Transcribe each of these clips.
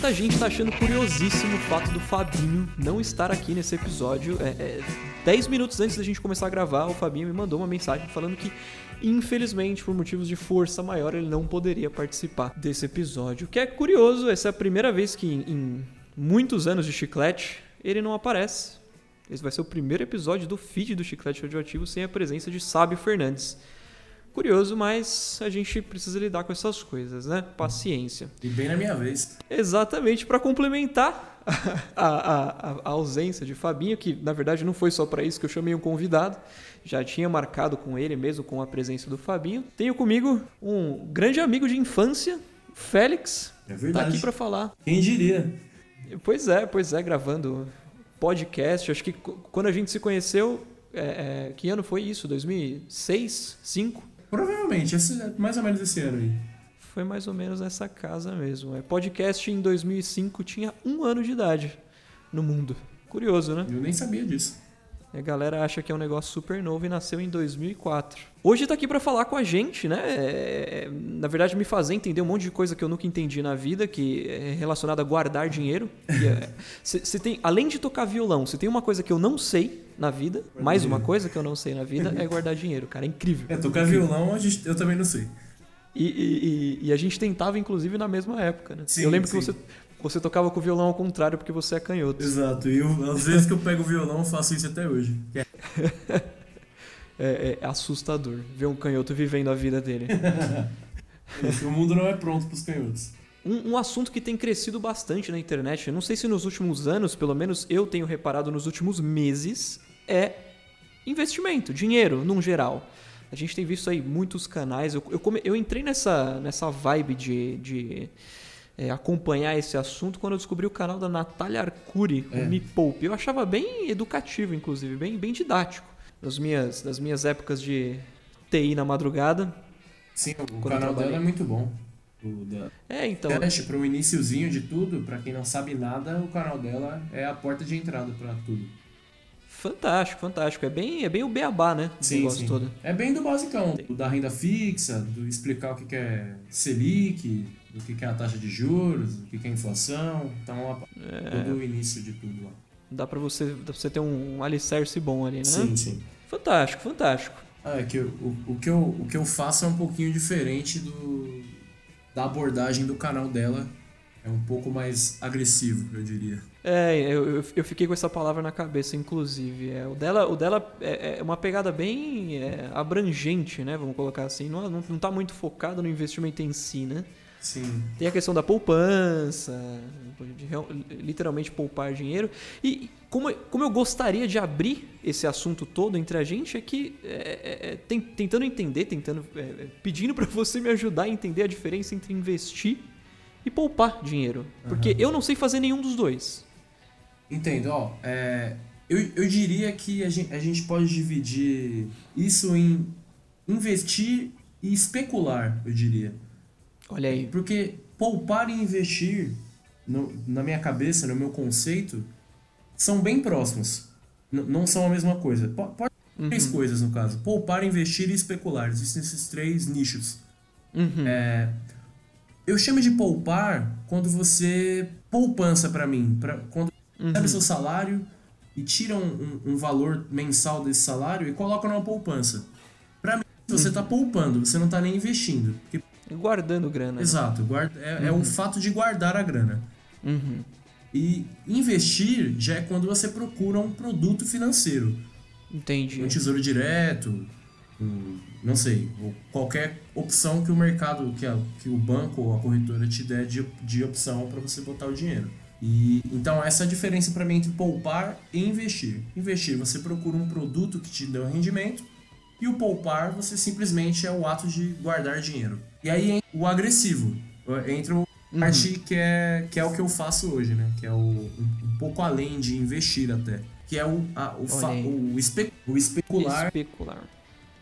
Muita gente tá achando curiosíssimo o fato do Fabinho não estar aqui nesse episódio. É, é, 10 minutos antes da gente começar a gravar, o Fabinho me mandou uma mensagem falando que, infelizmente, por motivos de força maior, ele não poderia participar desse episódio. O que é curioso, essa é a primeira vez que, em, em muitos anos de chiclete, ele não aparece. Esse vai ser o primeiro episódio do feed do Chiclete Radioativo sem a presença de Sábio Fernandes. Curioso, mas a gente precisa lidar com essas coisas, né? Paciência. E bem na minha vez. Exatamente, para complementar a, a, a, ausência de Fabinho, que na verdade não foi só para isso que eu chamei um convidado, já tinha marcado com ele mesmo, com a presença do Fabinho. Tenho comigo um grande amigo de infância, Félix. É verdade. Tá aqui para falar. Quem diria? Pois é, pois é, gravando podcast. Acho que quando a gente se conheceu, é, é, que ano foi isso? 2006? 2005? Provavelmente, esse, mais ou menos esse ano aí. Foi mais ou menos nessa casa mesmo. É, podcast em 2005 tinha um ano de idade no mundo. Curioso, né? Eu nem sabia disso. A galera acha que é um negócio super novo e nasceu em 2004. Hoje tá aqui para falar com a gente, né? É, na verdade, me fazer entender um monte de coisa que eu nunca entendi na vida, que é relacionada a guardar dinheiro. Você é, tem, além de tocar violão, você tem uma coisa que eu não sei na vida, mais uma coisa que eu não sei na vida, é guardar dinheiro, cara. É incrível. É, tocar violão eu também não sei. E, e, e, a gente tentava, inclusive, na mesma época, né? Sim, eu lembro sim. que você você tocava com o violão ao contrário porque você é canhoto. Exato. E eu, às vezes que eu pego o violão, eu faço isso até hoje. É. é, é, assustador ver um canhoto vivendo a vida dele. o mundo não é pronto para os canhotos. Um, um, assunto que tem crescido bastante na internet, eu não sei se nos últimos anos, pelo menos eu tenho reparado nos últimos meses, é investimento, dinheiro, num geral. A gente tem visto aí muitos canais. Eu, eu, come, eu entrei nessa, nessa vibe de, de é, acompanhar esse assunto quando eu descobri o canal da Natália Arcuri, é. o Me Poupe. Eu achava bem educativo, inclusive, bem, bem didático. Nas minhas, nas minhas épocas de TI na madrugada. Sim, o canal dela é muito bom. Da... É, então. Para o iníciozinho de tudo, para quem não sabe nada, o canal dela é a porta de entrada para tudo. Fantástico, fantástico. É bem, é bem o beabá, né? O sim, sim. Todo. É bem do basicão, do da renda fixa, do explicar o que é Selic, do que é a taxa de juros, do que é inflação. Então, é... todo o início de tudo lá. Dá pra você, dá pra você ter um alicerce bom ali, né? Sim, sim. Fantástico, fantástico. Ah, é que eu, o, o, que eu, o que eu faço é um pouquinho diferente do, da abordagem do canal dela. É um pouco mais agressivo, eu diria. É, eu, eu fiquei com essa palavra na cabeça, inclusive. É, o dela, o dela é, é uma pegada bem é, abrangente, né? Vamos colocar assim. Não, não, não tá muito focado no investimento em si, né? Sim. Tem a questão da poupança, de literalmente poupar dinheiro. E como, como eu gostaria de abrir esse assunto todo entre a gente, é que é, é, é tentando entender, tentando é, é pedindo para você me ajudar a entender a diferença entre investir e poupar dinheiro. Porque uhum. eu não sei fazer nenhum dos dois. Entendo, ó. É, eu, eu diria que a gente, a gente pode dividir isso em investir e especular, eu diria. Olha aí. Porque poupar e investir, no, na minha cabeça, no meu conceito, são bem próximos. N não são a mesma coisa. Pode uhum. três coisas, no caso. Poupar, investir e especular. Existem esses três nichos. Uhum. É, eu chamo de poupar quando você... Poupança para mim. Pra, quando uhum. recebe seu salário e tira um, um, um, valor mensal desse salário e coloca numa poupança. Para mim, você está uhum. poupando, você não está nem investindo. Porque Guardando grana. Né? Exato. Guarda, é, uhum. é, o fato de guardar a grana. Uhum. E investir já é quando você procura um produto financeiro. Entendi. Um tesouro direto, um, não sei, qualquer opção que o mercado, que, a, que o banco ou a corretora te der de, de opção para você botar o dinheiro. E então essa é a diferença para mim entre poupar e investir. Investir, você procura um produto que te dê um rendimento, e o poupar, você simplesmente é o ato de guardar dinheiro. E aí o agressivo. Entra o uhum. parte que é, que é o que eu faço hoje, né? Que é o, um, pouco além de investir até. Que é o, a, o, fa, o, espe, o especular. Especular.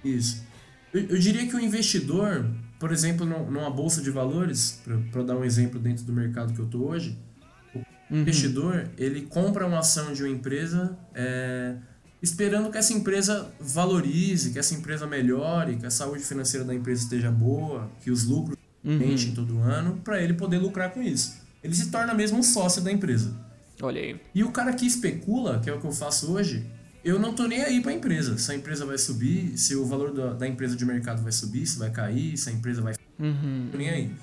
Isso. Eu, eu, diria que o investidor, por exemplo, numa bolsa de valores, para dar um exemplo dentro do mercado que eu tô hoje, o uhum. investidor, ele compra uma ação de uma empresa é, esperando que essa empresa valorize, que essa empresa melhore, que a saúde financeira da empresa esteja boa, que os lucros uhum. todo ano, para ele poder lucrar com isso. ele se torna mesmo um sócio da empresa. Olha aí. E o cara que especula, que é o que eu faço hoje, eu não tô nem aí para a empresa. Se a empresa vai subir, se o valor da, da, empresa de mercado vai subir, se vai cair, se a empresa vai. Uhum. nem aí.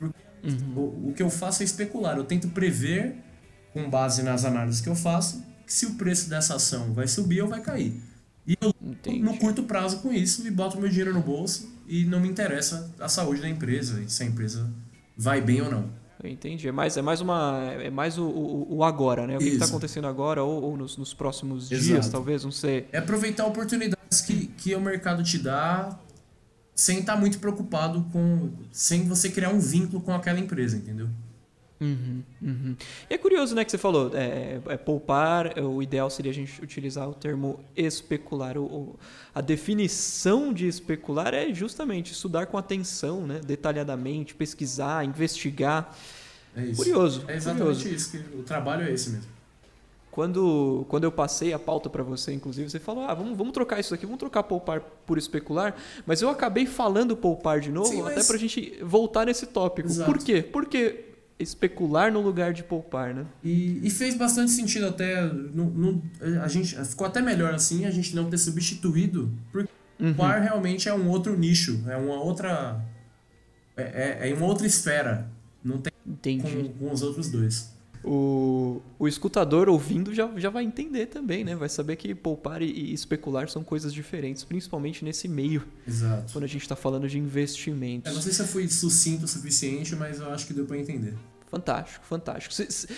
Uhum. O, o que eu faço é especular. Eu tento prever, com base nas análises que eu faço, se o preço dessa ação vai subir ou vai cair. E eu Entendi. no curto prazo com isso e boto meu dinheiro no bolso e não me interessa a saúde da empresa e se a empresa vai bem ou não. Entendi. É mais, é mais, uma, é mais o, o, o agora, né? O que está acontecendo agora ou, ou nos, nos, próximos Exato. dias, talvez, não sei. É aproveitar oportunidades que, que o mercado te dá sem estar tá muito preocupado com. sem você criar um vínculo com aquela empresa, entendeu? Uhum, uhum. E é curioso, né, que você falou, é, é, poupar, é, o ideal seria a gente utilizar o termo especular. O, o, a definição de especular é justamente estudar com atenção, né, detalhadamente, pesquisar, investigar. É isso. Curioso. É exatamente curioso. isso, que o trabalho é esse mesmo. Quando, quando eu passei a pauta para você, inclusive, você falou: ah, vamos, vamos trocar isso aqui, vamos trocar poupar por especular. Mas eu acabei falando poupar de novo, Sim, mas... até para a gente voltar nesse tópico. Exato. Por quê? Porque especular no lugar de poupar, né? E, e fez bastante sentido até. No, no, a gente, ficou até melhor assim a gente não ter substituído, porque uhum. poupar realmente é um outro nicho, é uma outra. É, é, é uma outra esfera. Não tem Entendi. Com, com os outros dois. O, o escutador ouvindo já, já vai entender também, né? Vai saber que poupar e, e especular são coisas diferentes, principalmente nesse meio. Exato. Quando a gente está falando de investimentos. Eu não sei se eu fui sucinto o suficiente, mas eu acho que deu para entender. Fantástico, fantástico. Se, se,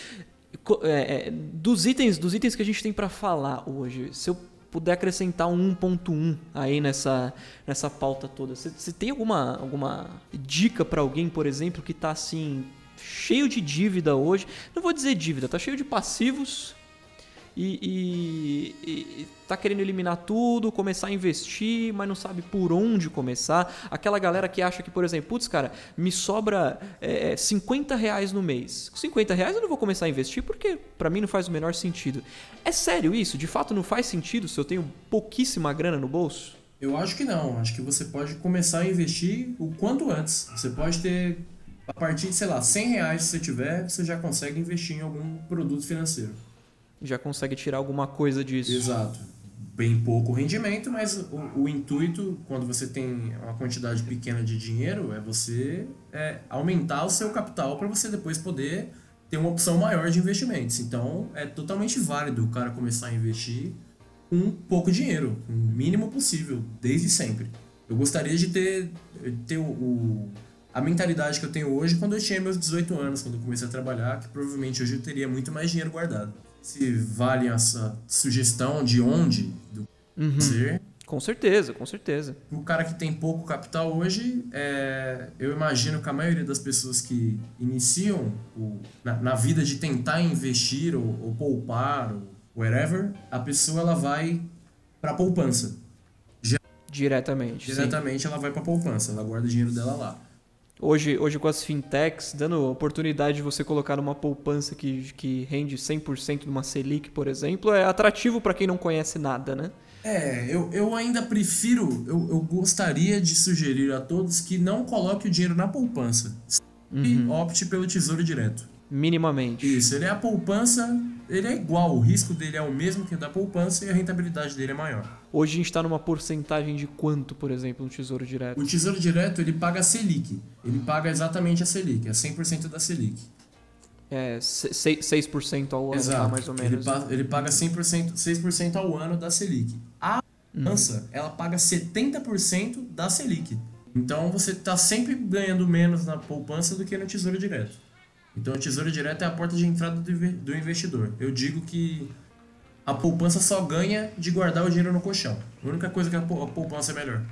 é, é, dos, itens, dos itens que a gente tem para falar hoje, se eu puder acrescentar um 1.1 aí nessa, nessa pauta toda, você, você tem alguma, alguma dica para alguém, por exemplo, que está assim cheio de dívida hoje. Não vou dizer dívida, tá cheio de passivos e, e, e, tá querendo eliminar tudo, começar a investir, mas não sabe por onde começar. Aquela galera que acha que, por exemplo, putz, cara, me sobra é, 50 reais no mês. Com 50 reais eu não vou começar a investir porque para mim não faz o menor sentido. É sério isso? De fato não faz sentido se eu tenho pouquíssima grana no bolso? Eu acho que não. Acho que você pode começar a investir o quanto antes. Você pode ter a partir de, sei lá, 100 reais se você tiver, você já consegue investir em algum produto financeiro. Já consegue tirar alguma coisa disso. Exato. Bem pouco rendimento, mas o, o intuito, quando você tem uma quantidade pequena de dinheiro, é você é, aumentar o seu capital para você depois poder ter uma opção maior de investimentos. Então, é totalmente válido o cara começar a investir com pouco dinheiro, o mínimo possível, desde sempre. Eu gostaria de ter, ter o, o a mentalidade que eu tenho hoje quando eu tinha meus 18 anos, quando eu comecei a trabalhar, que provavelmente hoje eu teria muito mais dinheiro guardado. Se vale essa sugestão de onde do uhum. ser. Com certeza, com certeza. O cara que tem pouco capital hoje, é, eu imagino que a maioria das pessoas que iniciam o, na, na, vida de tentar investir ou, ou poupar ou whatever, a pessoa ela vai para poupança. Diretamente. Diretamente sim. ela vai para poupança, ela guarda o dinheiro dela lá. Hoje, hoje com as fintechs, dando oportunidade de você colocar numa poupança que, que rende 100% numa Selic, por exemplo, é atrativo para quem não conhece nada, né? É, eu, eu ainda prefiro, eu, eu gostaria de sugerir a todos que não coloque o dinheiro na poupança uhum. e opte pelo tesouro direto. Minimamente. Isso, ele é a poupança, ele é igual, o risco dele é o mesmo que o da poupança e a rentabilidade dele é maior. Hoje a gente está numa porcentagem de quanto, por exemplo, no Tesouro Direto? O Tesouro Direto ele paga a Selic. Ele paga exatamente a Selic, é 100% da Selic. É, 6% ao ano, tá, Exato. Tá, mais ou menos. Ele, pa ele paga 100%, 6% ao ano da Selic. A poupança, hum. ela paga 70% da Selic. Então você está sempre ganhando menos na poupança do que no Tesouro Direto. Então o Tesouro Direto é a porta de entrada do investidor. Eu digo que a poupança só ganha de guardar o dinheiro no colchão. A única coisa que a poupança é melhor.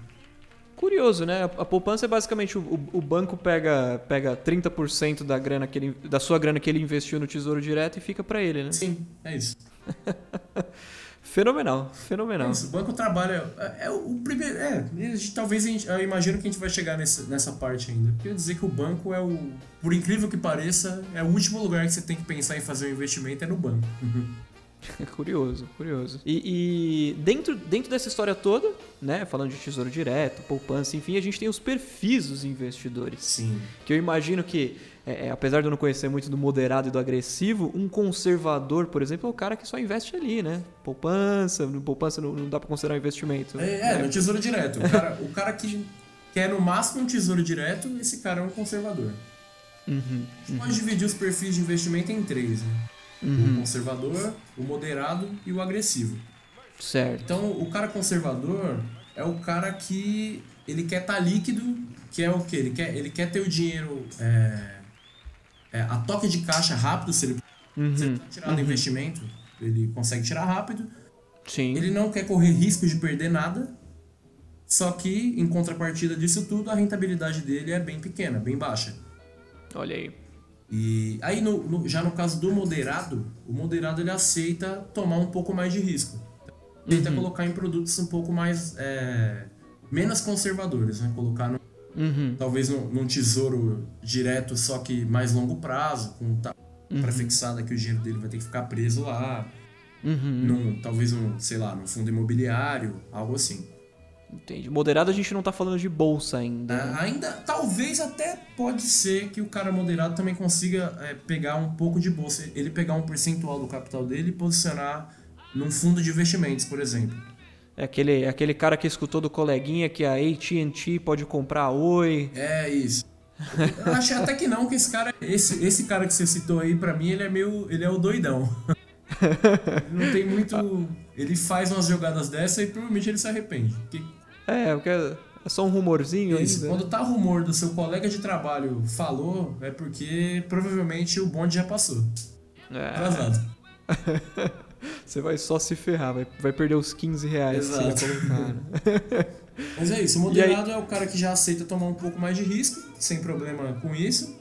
Curioso, né? A poupança é basicamente o, o banco pega, pega 30% da, grana que ele, da sua grana que ele investiu no Tesouro Direto e fica para ele, né? Sim, é isso. fenomenal, fenomenal. É isso, o banco trabalha. É, é o primeiro. É, talvez a gente, eu imagino que a gente vai chegar nessa, nessa parte ainda. Quer dizer que o banco é o. Por incrível que pareça, é o último lugar que você tem que pensar em fazer um investimento é no banco. curioso, curioso. E, e, dentro, dentro dessa história toda, né, falando de tesouro direto, poupança, enfim, a gente tem os perfis dos investidores. Sim. Que eu imagino que, é, é, apesar de eu não conhecer muito do moderado e do agressivo, um conservador, por exemplo, é o cara que só investe ali, né? Poupança, poupança não, não dá para considerar investimento. É, é, no tesouro direto. O cara, o cara que quer no máximo um tesouro direto, esse cara é um conservador. Uhum, uhum. Pode dividir os perfis de investimento em três, né? Uhum. O conservador, o moderado e o agressivo. Certo. Então, o cara conservador é o cara que ele quer estar tá líquido, que é o que ele quer, ele quer ter o dinheiro é, é, a toque de caixa rápido, se ele, uhum. se ele tirar uhum. do investimento, ele consegue tirar rápido. Sim. Ele não quer correr risco de perder nada. Só que, em contrapartida disso tudo, a rentabilidade dele é bem pequena, bem baixa. Olha aí. E aí, no, no, já no caso do moderado, o moderado ele aceita tomar um pouco mais de risco. Tenta Uhum. colocar em produtos um pouco mais. É, menos conservadores, né? Colocar no, Uhum. talvez num, num tesouro direto, só que mais longo prazo, com ta- Uhum. prefixada que o dinheiro dele vai ter que ficar preso lá. Uhum. Num, talvez, um, sei lá, num fundo imobiliário, algo assim. Entendi. Moderado a gente não tá falando de bolsa ainda. né? Ah, ainda, talvez até pode ser que o cara moderado também consiga é, pegar um pouco de bolsa, ele pegar um percentual do capital dele e posicionar num fundo de investimentos, por exemplo. É aquele, aquele cara que escutou do coleguinha que a AT&T pode comprar a Oi. É isso. Eu achei até que não, que esse cara, esse, esse cara que você citou aí, pra mim, ele é meio, ele é o doidão. Ele não tem muito, ele faz umas jogadas dessa e provavelmente ele se arrepende. Que- É, porque é só um rumorzinho Isso, ainda. quando tá rumor do seu colega de trabalho falou, é porque provavelmente o bonde já passou. É, Atrasado. você vai só se ferrar, vai, vai perder os 15 reais que Exato. você ia colocar. né? Mas é isso, o moderado é o cara que já aceita tomar um pouco mais de risco, sem problema com isso,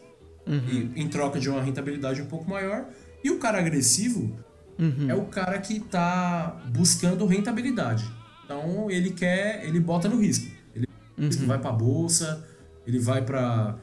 Uhum. e, em troca de uma rentabilidade um pouco maior. E o cara agressivo Uhum. é o cara que tá buscando rentabilidade. Então ele quer, ele bota no risco. Ele Uhum. vai pra bolsa, ele vai para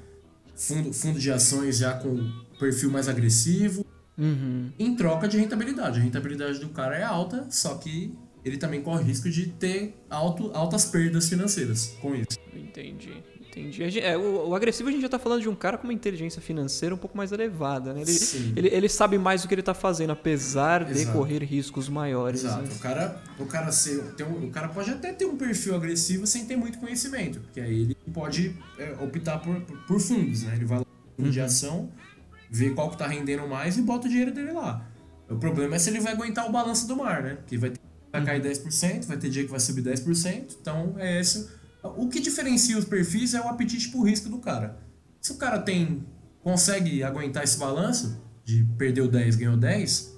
fundo, fundo de ações já com perfil mais agressivo, Uhum. em troca de rentabilidade. A rentabilidade do cara é alta, só que ele também corre risco de ter alto, altas perdas financeiras com isso. Entendi, entendi. A gente- é, o, o agressivo a gente já tá falando de um cara com uma inteligência financeira um pouco mais elevada, né? Ele, ele, ele sabe mais do que ele tá fazendo, apesar de Exato. correr riscos maiores. Exato. né? O cara, o cara ser, tem um- o cara pode até ter um perfil agressivo sem ter muito conhecimento, porque aí ele pode é, optar por, por, por fundos, né? Ele vai lá no fundo de ação, vê qual que tá rendendo mais e bota o dinheiro dele lá. O problema é se ele vai aguentar o balanço do mar, né? Que vai, ter- vai cair 10%, vai ter dia que vai subir 10%, então é esse. O que diferencia os perfis é o apetite por risco do cara. Se o cara tem consegue aguentar esse balanço de perdeu 10, ganhou 10,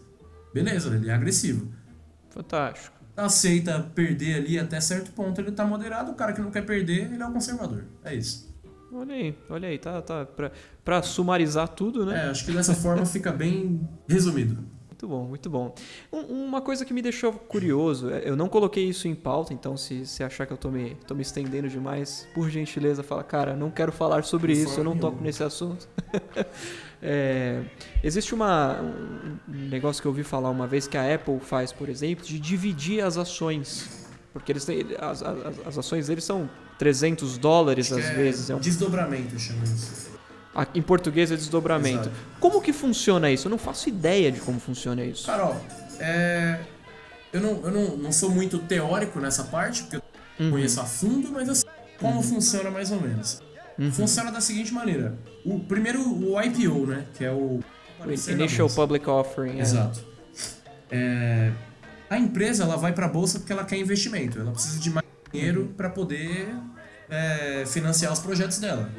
beleza, ele é agressivo Fantástico. aceita perder ali até certo ponto, ele tá moderado. O cara que não quer perder, ele é o conservador. É isso. Olha aí, olha aí, tá, tá pra, pra sumarizar tudo, né? É, acho que dessa forma fica bem resumido. Muito bom, muito bom. Um- uma coisa que me deixou curioso, é, eu não coloquei isso em pauta, então se você achar que eu tô me, tô me estendendo demais, por gentileza, fala, cara, não quero falar sobre De isso, eu não toco nesse assunto. É, existe uma, um um negócio que eu ouvi falar uma vez que a Apple faz, por exemplo, de dividir as ações. Porque eles têm, as, as, as ações deles são 300 dólares às é vezes. É um, Desdobramento, chama isso. em português é desdobramento. Exato. Como que funciona isso? Eu não faço ideia de como funciona isso. Cara, ó, é... eu, não, eu não, não sou muito teórico nessa parte, porque eu Uhum. conheço a fundo, mas eu sei como funciona mais ou menos. Uhum. Funciona da seguinte maneira. O, primeiro, o IPO, né? Que é o... na Initial. Public Offering. é. Exato. É, a empresa ela vai para a bolsa porque ela quer investimento. Ela precisa de mais dinheiro para poder é, financiar os projetos dela.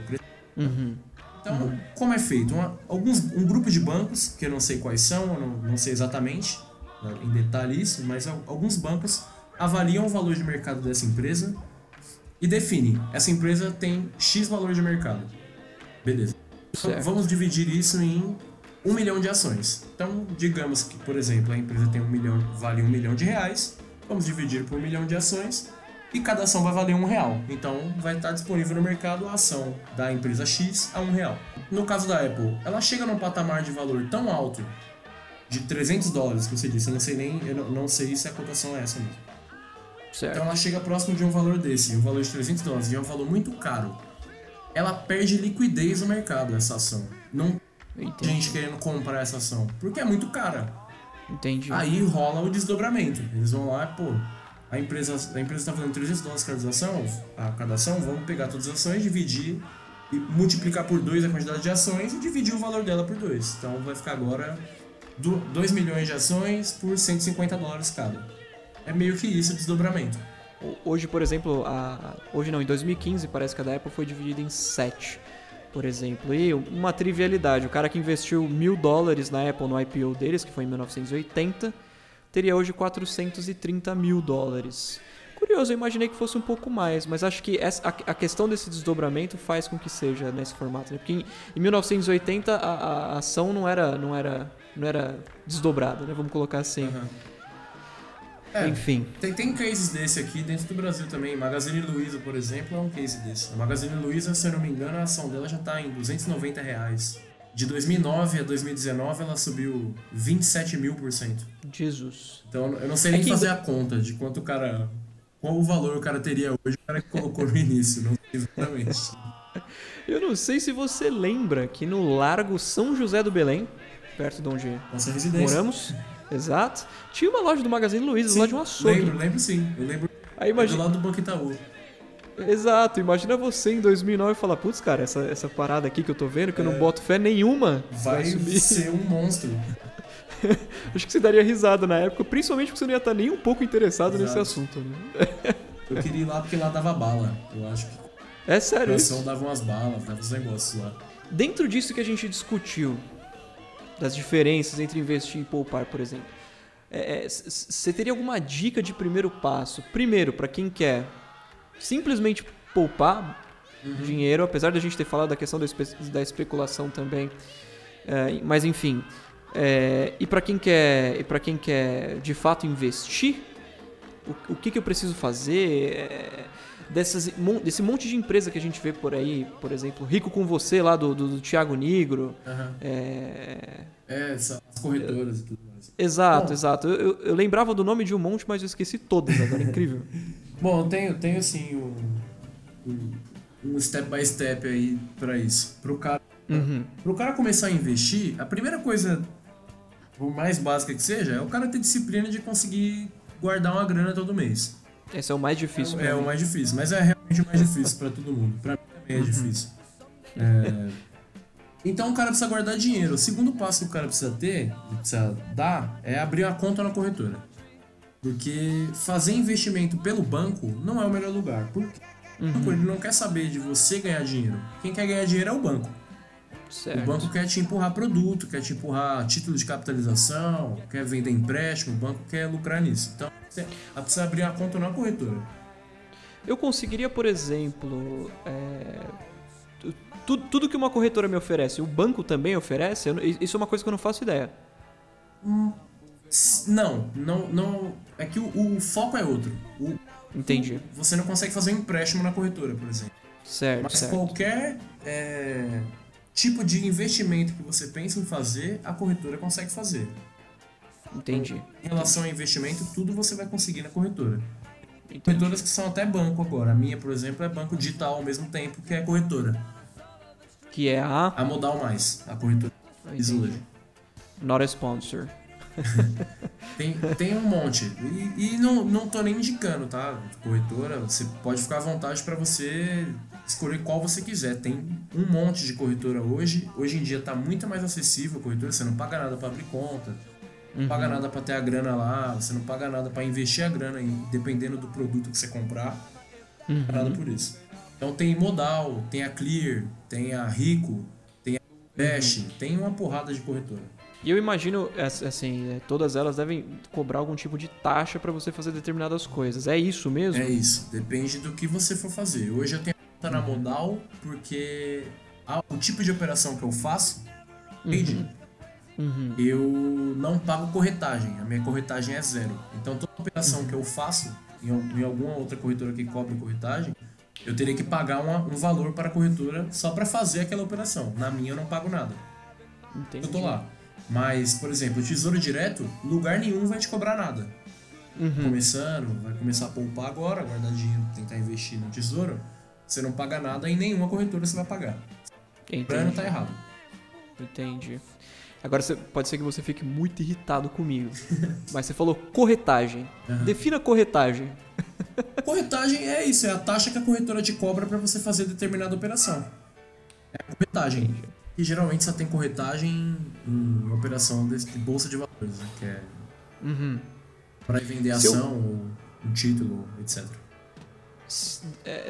Uhum. Então, como é feito? Uma- alguns, um grupo de bancos, que eu não sei quais são, eu não, não sei exatamente né, em detalhe isso, mas al- alguns bancos avaliam o valor de mercado dessa empresa e definem. Essa empresa tem X valor de mercado. Beleza. Então, vamos dividir isso em um milhão de ações. Então, digamos que, por exemplo, a empresa tem um milhão, vale um milhão de reais. Vamos dividir por um milhão de ações e cada ação vai valer um real. Então, vai estar disponível no mercado a ação da empresa X a um real. No caso da Apple, ela chega num patamar de valor tão alto de 300 dólares, que você disse. Eu não sei nem, eu não, não sei se a cotação é essa mesmo. Certo. Então ela chega próximo de um valor desse, um valor de 300 dólares, e é um valor muito caro. Ela perde liquidez no mercado, essa ação. Não tem Entendi. gente querendo comprar essa ação, porque é muito cara. Entendi. Aí rola o desdobramento. Eles vão lá, pô, a empresa a empresa está fazendo 300 dólares cada ação, a cada ação, vamos pegar todas as ações, dividir e multiplicar por 2 a quantidade de ações e dividir o valor dela por 2. Então vai ficar agora 2 milhões de ações por 150 dólares cada. É meio que isso o desdobramento. Hoje, por exemplo, a... hoje não, em 2015 parece que a da Apple foi dividida em 7, por exemplo. E uma trivialidade, o cara que investiu mil dólares na Apple no IPO deles, que foi em 1980, teria hoje 430 mil dólares. Curioso, eu imaginei que fosse um pouco mais, mas acho que essa, a, a questão desse desdobramento faz com que seja nesse formato. Né? Porque em, em 1980 a, a, ação não era, não, era, não era desdobrada, né? vamos colocar assim. Uhum. É, Enfim. Tem, tem cases desse aqui dentro do Brasil também. Magazine Luiza, por exemplo, é um case desse. A Magazine Luiza, se eu não me engano, a ação dela já está em 290 reais. De 2009 a 2019, ela subiu 27 mil por cento. Jesus. Então, eu não sei É nem que- fazer a conta de quanto o cara... Qual o valor o cara teria hoje, o cara que colocou no início. Não sei exatamente. Eu não sei se você lembra que no Largo São José do Belém, perto de onde Nossa residência. moramos, exato, tinha uma loja do Magazine Luiza, lá de um açougue. Lembro, lembro sim. Eu lembro Aí do imagina, lado do Banco Itaú. Exato, imagina você em 2009 falar, putz, cara, essa, essa parada aqui que eu tô vendo, que eu não É. boto fé nenhuma, Vai subir. ser um monstro. Acho que você daria risada na época, principalmente porque você não ia estar nem um pouco interessado nesse Exato. assunto, né? Eu queria ir lá porque lá dava bala. Eu acho que É a sério ação dava umas balas, dava uns negócios lá. Dentro disso que a gente discutiu, das diferenças entre investir e poupar, por exemplo, você teria alguma dica de primeiro passo? Primeiro, para quem quer simplesmente poupar dinheiro, apesar da gente ter falado da questão da, espe- da especulação também, é, mas enfim, é, e para quem quer, e para quem quer de fato investir, o, o que, que eu preciso fazer? É, dessas, mon- desse monte de empresa que a gente vê por aí, por exemplo, Rico com Você, lá do, do, do Thiago Nigro. É, É, essa- as corretoras e tudo mais. Exato, Bom. exato. Eu, eu- eu lembrava do nome de um monte, mas eu esqueci todas agora. Incrível. Bom, eu tenho, tenho assim um, um, um step by step aí pra isso. Pro cara, Uhum. pro cara começar a investir, a primeira coisa, por mais básica que seja, é o cara ter disciplina de conseguir guardar uma grana todo mês. Esse é o mais difícil. É, é o mais difícil, mas é realmente o mais difícil pra todo mundo. Pra mim também é difícil. É, Então o cara precisa guardar dinheiro. O segundo passo que o cara precisa ter, precisa dar, é abrir uma conta na corretora. Porque fazer investimento pelo banco não é o melhor lugar. Porque o banco ele não quer saber de você ganhar dinheiro. Quem quer ganhar dinheiro é o banco. Certo. O banco quer te empurrar produto, quer te empurrar título de capitalização, quer vender empréstimo, o banco quer lucrar nisso. Então você precisa abrir uma conta na corretora. Eu conseguiria, por exemplo, é, tu- tu- tudo que uma corretora me oferece, o banco também oferece? Isso é uma coisa que eu não faço ideia. S- Não, não, não. É que o, o foco é outro. O- Entendi. você não consegue fazer um empréstimo na corretora, por exemplo. Certo, Mas certo. qualquer é, tipo de investimento que você pensa em fazer, a corretora consegue fazer. Entendi. Em relação ao investimento, tudo você vai conseguir na corretora. Entendi. Corretoras que são até banco agora. A minha, por exemplo, é banco digital ao mesmo tempo que é corretora. Que é a. A Modal Mais, a corretora Entendi. Not a sponsor. Tem, tem um monte. E, e não, não tô nem indicando, tá? Corretora, você pode ficar à vontade para você escolher qual você quiser. Tem um monte de corretora hoje. Hoje em dia tá muito mais acessível a corretora, você não paga nada para abrir conta, não paga nada para ter a grana lá, você não paga nada para investir a grana dependendo do produto que você comprar, paga nada por isso. Então tem Modal, tem a Clear, tem a Rico, tem a Dash, tem uma porrada de corretora. E eu imagino, ass- assim, é, todas elas devem cobrar algum tipo de taxa para você fazer determinadas coisas. É isso mesmo? É isso, depende do que você for fazer. Hoje eu tenho a conta na modal porque a- o tipo de operação que eu faço, trade, Uhum. eu não pago corretagem. A minha corretagem é zero. Então toda operação que eu faço em, em alguma outra corretora que cobre corretagem, eu teria que pagar uma- um valor para a corretora só para fazer aquela operação. Na minha eu não pago nada. Entendi. Eu tô lá. Mas, por exemplo, tesouro direto, lugar nenhum vai te cobrar nada. Uhum. Começando, vai começar a poupar agora, guardar dinheiro, tentar investir no tesouro, você não paga nada e nenhuma corretora você vai pagar. Plano Entendi. tá errado. Entendi. Agora pode ser que você fique muito irritado comigo. mas você falou corretagem. Aham. Defina corretagem. Corretagem é isso, é a taxa que a corretora te cobra para você fazer determinada operação. É a corretagem. E geralmente só tem corretagem em operação desse- de bolsa de valores, né? que é Uhum. para vender eu- ação ou um título, etc. É,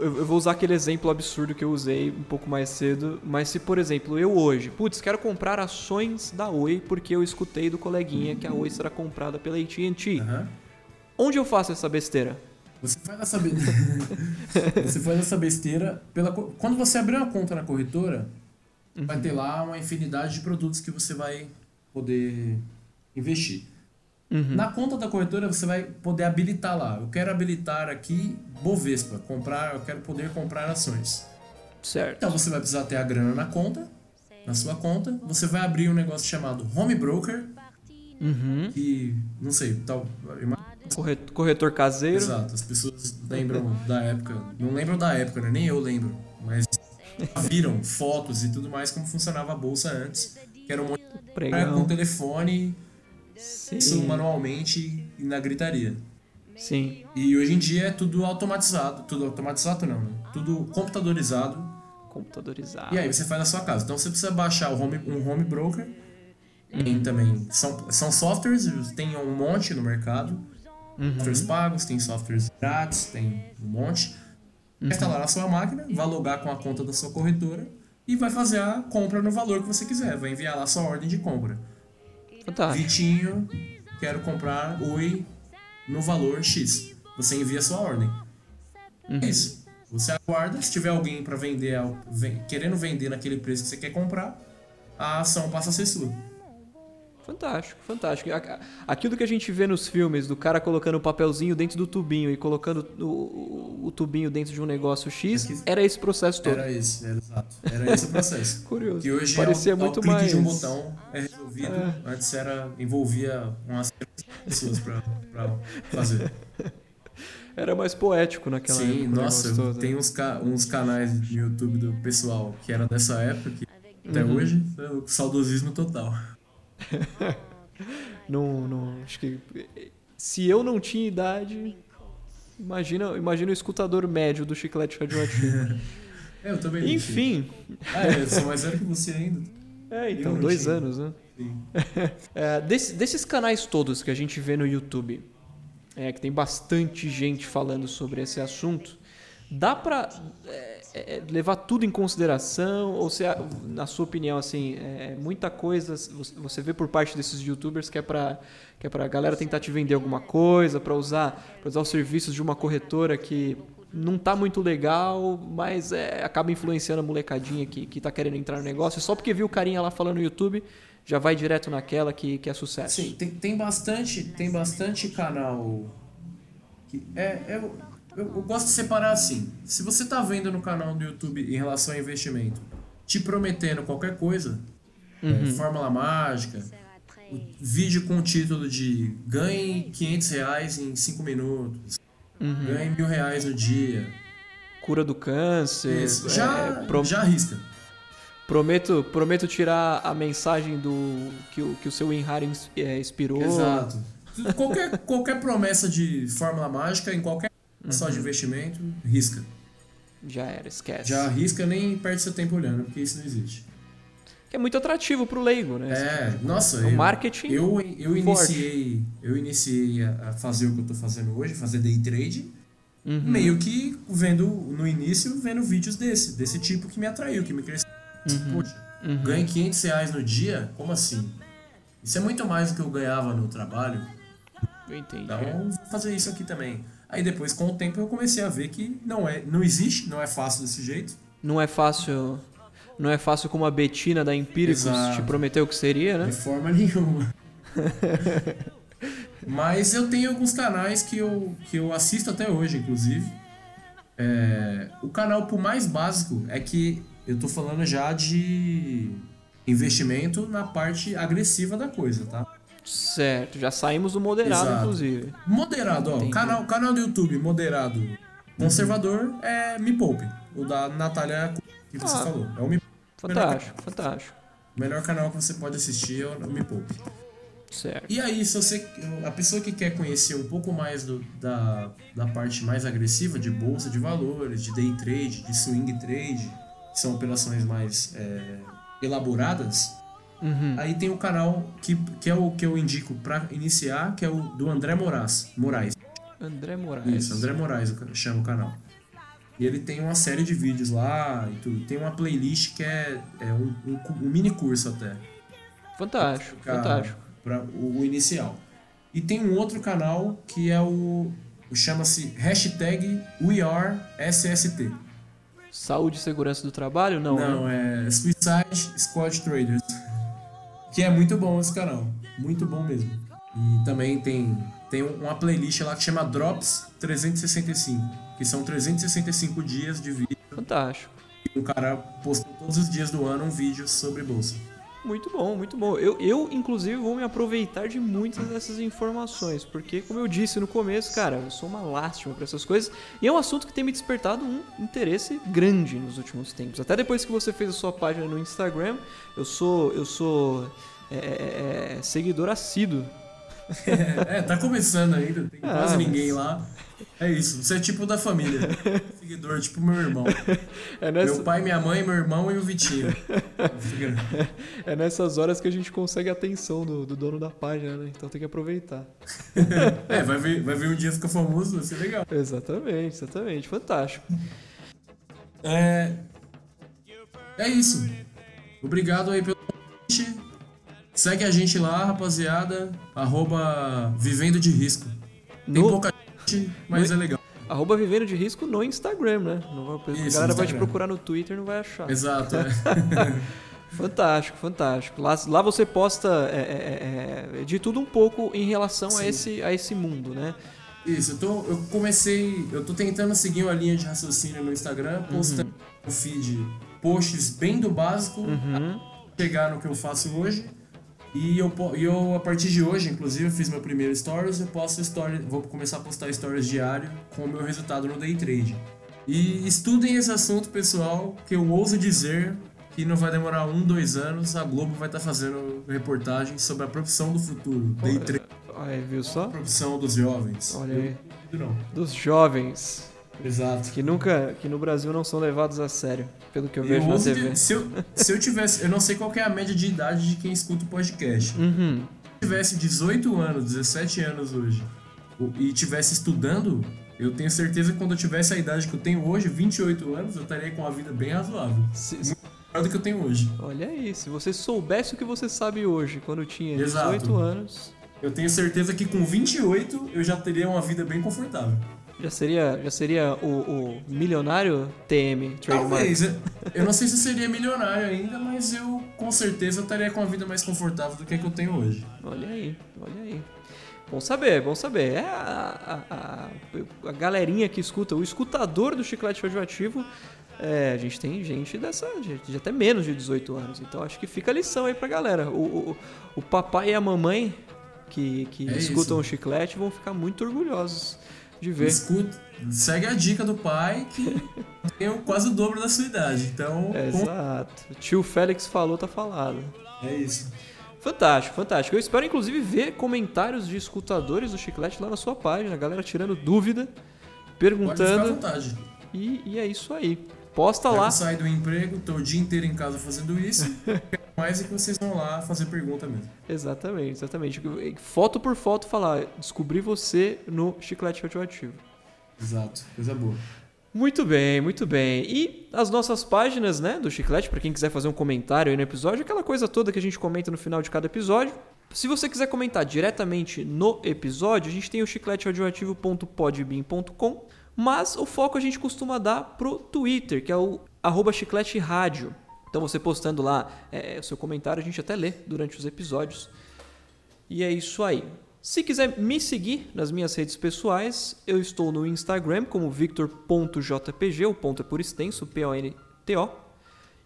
eu vou usar aquele exemplo absurdo que eu usei um pouco mais cedo, mas se, por exemplo, eu hoje, putz, quero comprar ações da Oi porque eu escutei do coleguinha que a Oi será comprada pela AT&T. Aham. Onde eu faço essa besteira? Você faz essa, be... você faz essa besteira pela quando você abrir uma conta na corretora, vai ter lá uma infinidade de produtos que você vai poder investir. Uhum. Na conta da corretora você vai poder habilitar lá. Eu quero habilitar aqui Bovespa, comprar, eu quero poder comprar ações. Certo. Então você vai precisar ter a grana na conta, na sua conta. Você vai abrir um negócio chamado Home Broker, Uhum. que não sei, tal, Corre- Corretor caseiro. Exato, as pessoas lembram da época, não lembram da época, né? nem eu lembro, mas viram fotos e tudo mais como funcionava a bolsa antes, que era um monte de com telefone, Sim. isso manualmente e na gritaria. Sim. E hoje em dia é tudo automatizado, tudo automatizado não, né? Tudo computadorizado. Computadorizado. E aí você faz na sua casa. Então você precisa baixar home, um home broker. Tem também são, são softwares, tem um monte no mercado. Uhum. Softwares pagos, tem softwares grátis, tem um monte. Vai instalar na sua máquina, vai logar com a conta da sua corretora e vai fazer a compra no valor que você quiser. Vai enviar lá sua ordem de compra. Fantástico. Vitinho, quero comprar Oi no valor X. Você envia sua ordem. É isso. Você aguarda, se tiver alguém para vender, querendo vender naquele preço que você quer comprar, a ação passa a ser sua. Fantástico, fantástico. Aquilo que a gente vê nos filmes, do cara colocando o papelzinho dentro do tubinho e colocando o, o- tubinho dentro de um negócio X, era esse processo todo. Era esse, era exato. Era esse o processo. Curioso. Que hoje Parecia é o, muito ao mais. de um botão é resolvido. Antes era envolvia umas pessoas pra, pra fazer. Era mais poético naquela época. Sim, nossa, todo. tem uns, ca- uns canais no YouTube do pessoal que era dessa época que até Uhum. hoje é o saudosismo total. Não, não, acho que se eu não tinha idade, imagina, imagina o escutador médio do chiclete radioativo. É, eu também. Enfim, Ah, é, eu sou mais velho que você ainda. é, então, dois anos, né? Sim. É, desse- desses canais todos que a gente vê no YouTube, é, que tem bastante gente falando sobre esse assunto, dá pra é, é, levar tudo em consideração? Ou se, na sua opinião, assim, é, muita coisa você- vê por parte desses youtubers que é pra, que é pra galera tentar te vender alguma coisa, pra usar, pra usar os serviços de uma corretora que não tá muito legal, mas é, acaba influenciando a molecadinha que, que tá querendo entrar no negócio, só porque viu o carinha lá falando no YouTube, já vai direto naquela que, que é sucesso. Sim, tem, tem bastante, tem bastante canal que é, eu, eu, eu gosto de separar assim. Se você tá vendo no canal do YouTube em relação a investimento, te prometendo qualquer coisa, é, fórmula mágica, vídeo com o título de ganhe 500 reais em 5 minutos, ganhe mil reais no dia, Cura do câncer. Isso, é, já, pro- já arrisca. prometo, prometo tirar a mensagem do que o, que o seu Inhari é, inspirou. Exato. Qualquer, qualquer promessa de fórmula mágica em qualquer só de investimento, risca. Já era, esquece. Já arrisca nem perde seu tempo olhando, porque isso não existe. Que é muito atrativo pro leigo, né? É, nossa, eu, marketing eu, eu iniciei, eu iniciei a fazer o que eu tô fazendo hoje, fazer day trade, Uhum. meio que vendo no início, vendo vídeos desse, desse tipo que me atraiu, que me cresceu. Uhum. Poxa, ganhei 500 reais no dia? Como assim? Isso é muito mais do que eu ganhava no trabalho. Eu entendi. Então, vou fazer isso aqui também. Aí depois, com o tempo, eu comecei a ver que não é, não existe, não é fácil desse jeito. Não é fácil. Não é fácil como a Betina da Empíricos Exato. te prometeu que seria, né? De forma nenhuma. Mas eu tenho alguns canais que eu, que eu assisto até hoje, inclusive. É, o canal por mais básico é que eu tô falando já de investimento na parte agressiva da coisa, tá? Certo, já saímos do moderado, Exato. inclusive. Moderado, ó. Entendi. Canal, canal do YouTube moderado. Conservador é Me Poupe. O da Natália que você Ah. falou. É o Me Fantástico, fantástico. O melhor canal que você pode assistir é o Me Poupe. Certo. E aí, se você. A pessoa que quer conhecer um pouco mais do- da, da parte mais agressiva de bolsa de valores, de day trade, de swing trade, que são operações mais é, elaboradas, Uhum. aí tem o canal que, que é o que eu indico pra iniciar, que é o do André Moraes. Moraes. André Moraes. Isso, André Moraes chama o canal. E ele tem uma série de vídeos lá e tudo. Tem uma playlist que é, é um, um um mini curso até. Fantástico, Fica fantástico. Pra o, o inicial. E tem um outro canal que é o. chama-se hashtag WeAreSST. Saúde e segurança do trabalho? Não, né? Não, é Suicide Squad Traders. Que é muito bom esse canal. Muito bom mesmo. E também tem, tem uma playlist lá que chama Drops 365. Que são 365 dias de vídeo. Fantástico. E o cara posta todos os dias do ano um vídeo sobre bolsa. Muito bom, muito bom. Eu, eu, inclusive, vou me aproveitar de muitas dessas informações, porque, como eu disse no começo, cara, eu sou uma lástima para essas coisas, e é um assunto que tem me despertado um interesse grande nos últimos tempos. Até depois que você fez a sua página no Instagram, eu sou, eu sou é, é, é, seguidor assíduo. É, tá começando ainda, tem Ah, quase mas- ninguém lá. É isso, você é tipo da família. Seguidor, tipo meu irmão. É, nessa, Meu pai, minha mãe, meu irmão e o Vitinho. é nessas horas que a gente consegue a atenção do, do dono da página, né? Então tem que aproveitar. É, vai ver, vai ver um dia ficar famoso, vai ser legal. Exatamente, exatamente. Fantástico. É. É isso. Obrigado aí pelo convite. Segue a gente lá, rapaziada. Arroba Vivendo de Risco. Tem No- pouca gente, mas é legal. Arroba Vivendo de Risco no Instagram, né? Não vai- a Isso, galera vai te procurar no Twitter e não vai achar. Exato, é. Fantástico, fantástico. Lá, lá você posta é, é, é, de tudo um pouco em relação a esse, a esse mundo, né? Isso, eu, tô, eu comecei. Eu tô tentando seguir uma linha de raciocínio no Instagram, postando no feed posts bem do básico, Uhum. chegar no que eu faço hoje. E eu, eu, a partir de hoje, inclusive, eu fiz meu primeiro stories, eu posto stories, vou começar a postar stories diário com o meu resultado no day trade. E estudem esse assunto, pessoal, que eu ouso dizer que não vai demorar um, dois anos, a Globo vai estar fazendo reportagens sobre a profissão do futuro. Day trade, Aí, viu só? a profissão dos jovens. Olha aí. não. Dos jovens Exato. que nunca, que no Brasil não são levados a sério, pelo que eu vejo Eu na ouso TV. de- se, eu, se eu tivesse, eu não sei qual que é a média de idade de quem escuta o podcast. Uhum. Se eu tivesse 18 anos, 17 anos hoje, e tivesse estudando, eu tenho certeza que quando eu tivesse a idade que eu tenho hoje, 28 anos, eu estaria com uma vida bem razoável. Se- Melhor do que eu tenho hoje. olha aí, se você soubesse o que você sabe hoje, quando tinha Exato. 18 anos, Eu tenho certeza que com 28 eu já teria uma vida bem confortável. Já seria, já seria o, o milionário TM Trademark. Talvez. Eu- Eu não sei se eu seria milionário ainda, mas eu com certeza estaria com uma vida mais confortável do que a que eu tenho hoje. Olha aí, olha aí. Bom saber, bom saber. É a, a, a, a galerinha que escuta, o escutador do chiclete radioativo, é, a gente tem gente dessa, de, de até menos de 18 anos. Então acho que fica a lição aí pra galera. O, o, o papai e a mamãe que, que É escutam isso. o chiclete vão ficar muito orgulhosos de ver. Escuta, segue a dica do pai que tem quase o dobro da sua idade. Então, É, Exato. O tio Félix falou, tá falado. é isso. Fantástico, fantástico. Eu espero inclusive ver comentários de escutadores do chiclete lá na sua página, a galera tirando dúvida, perguntando. vontade. E, e é isso aí. Posta Eu lá. saio do emprego, tô o dia inteiro em casa fazendo isso. mais é que vocês vão lá fazer pergunta mesmo. Exatamente, exatamente. Foto por foto falar, descobri você no chiclete radioativo. Exato, coisa boa. Muito bem, muito bem. E as nossas páginas, né, do Chiclete, para quem quiser fazer um comentário aí no episódio, aquela coisa toda que a gente comenta no final de cada episódio. Se você quiser comentar diretamente no episódio, a gente tem o chicleteradioativo.podbean.com, mas o foco a gente costuma dar pro Twitter, que é o arroba chiclete rádio. Então você postando lá é, o seu comentário, a gente até lê durante os episódios. E é isso aí. Se quiser me seguir nas minhas redes pessoais, eu estou no Instagram como victor.jpg, o ponto é por extenso, P-O-N-T-O.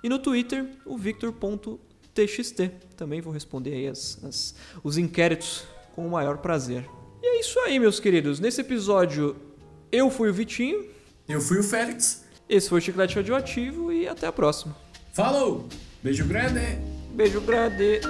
E no Twitter, o victor.tjpg. TXT. Também vou responder aí as, as, os inquéritos com o maior prazer. E é isso aí, meus queridos. Nesse episódio, eu fui o Vitinho. Eu fui o Félix. Esse foi o Chiclete Radioativo e até a próxima. Falou! Beijo grande! Beijo grande!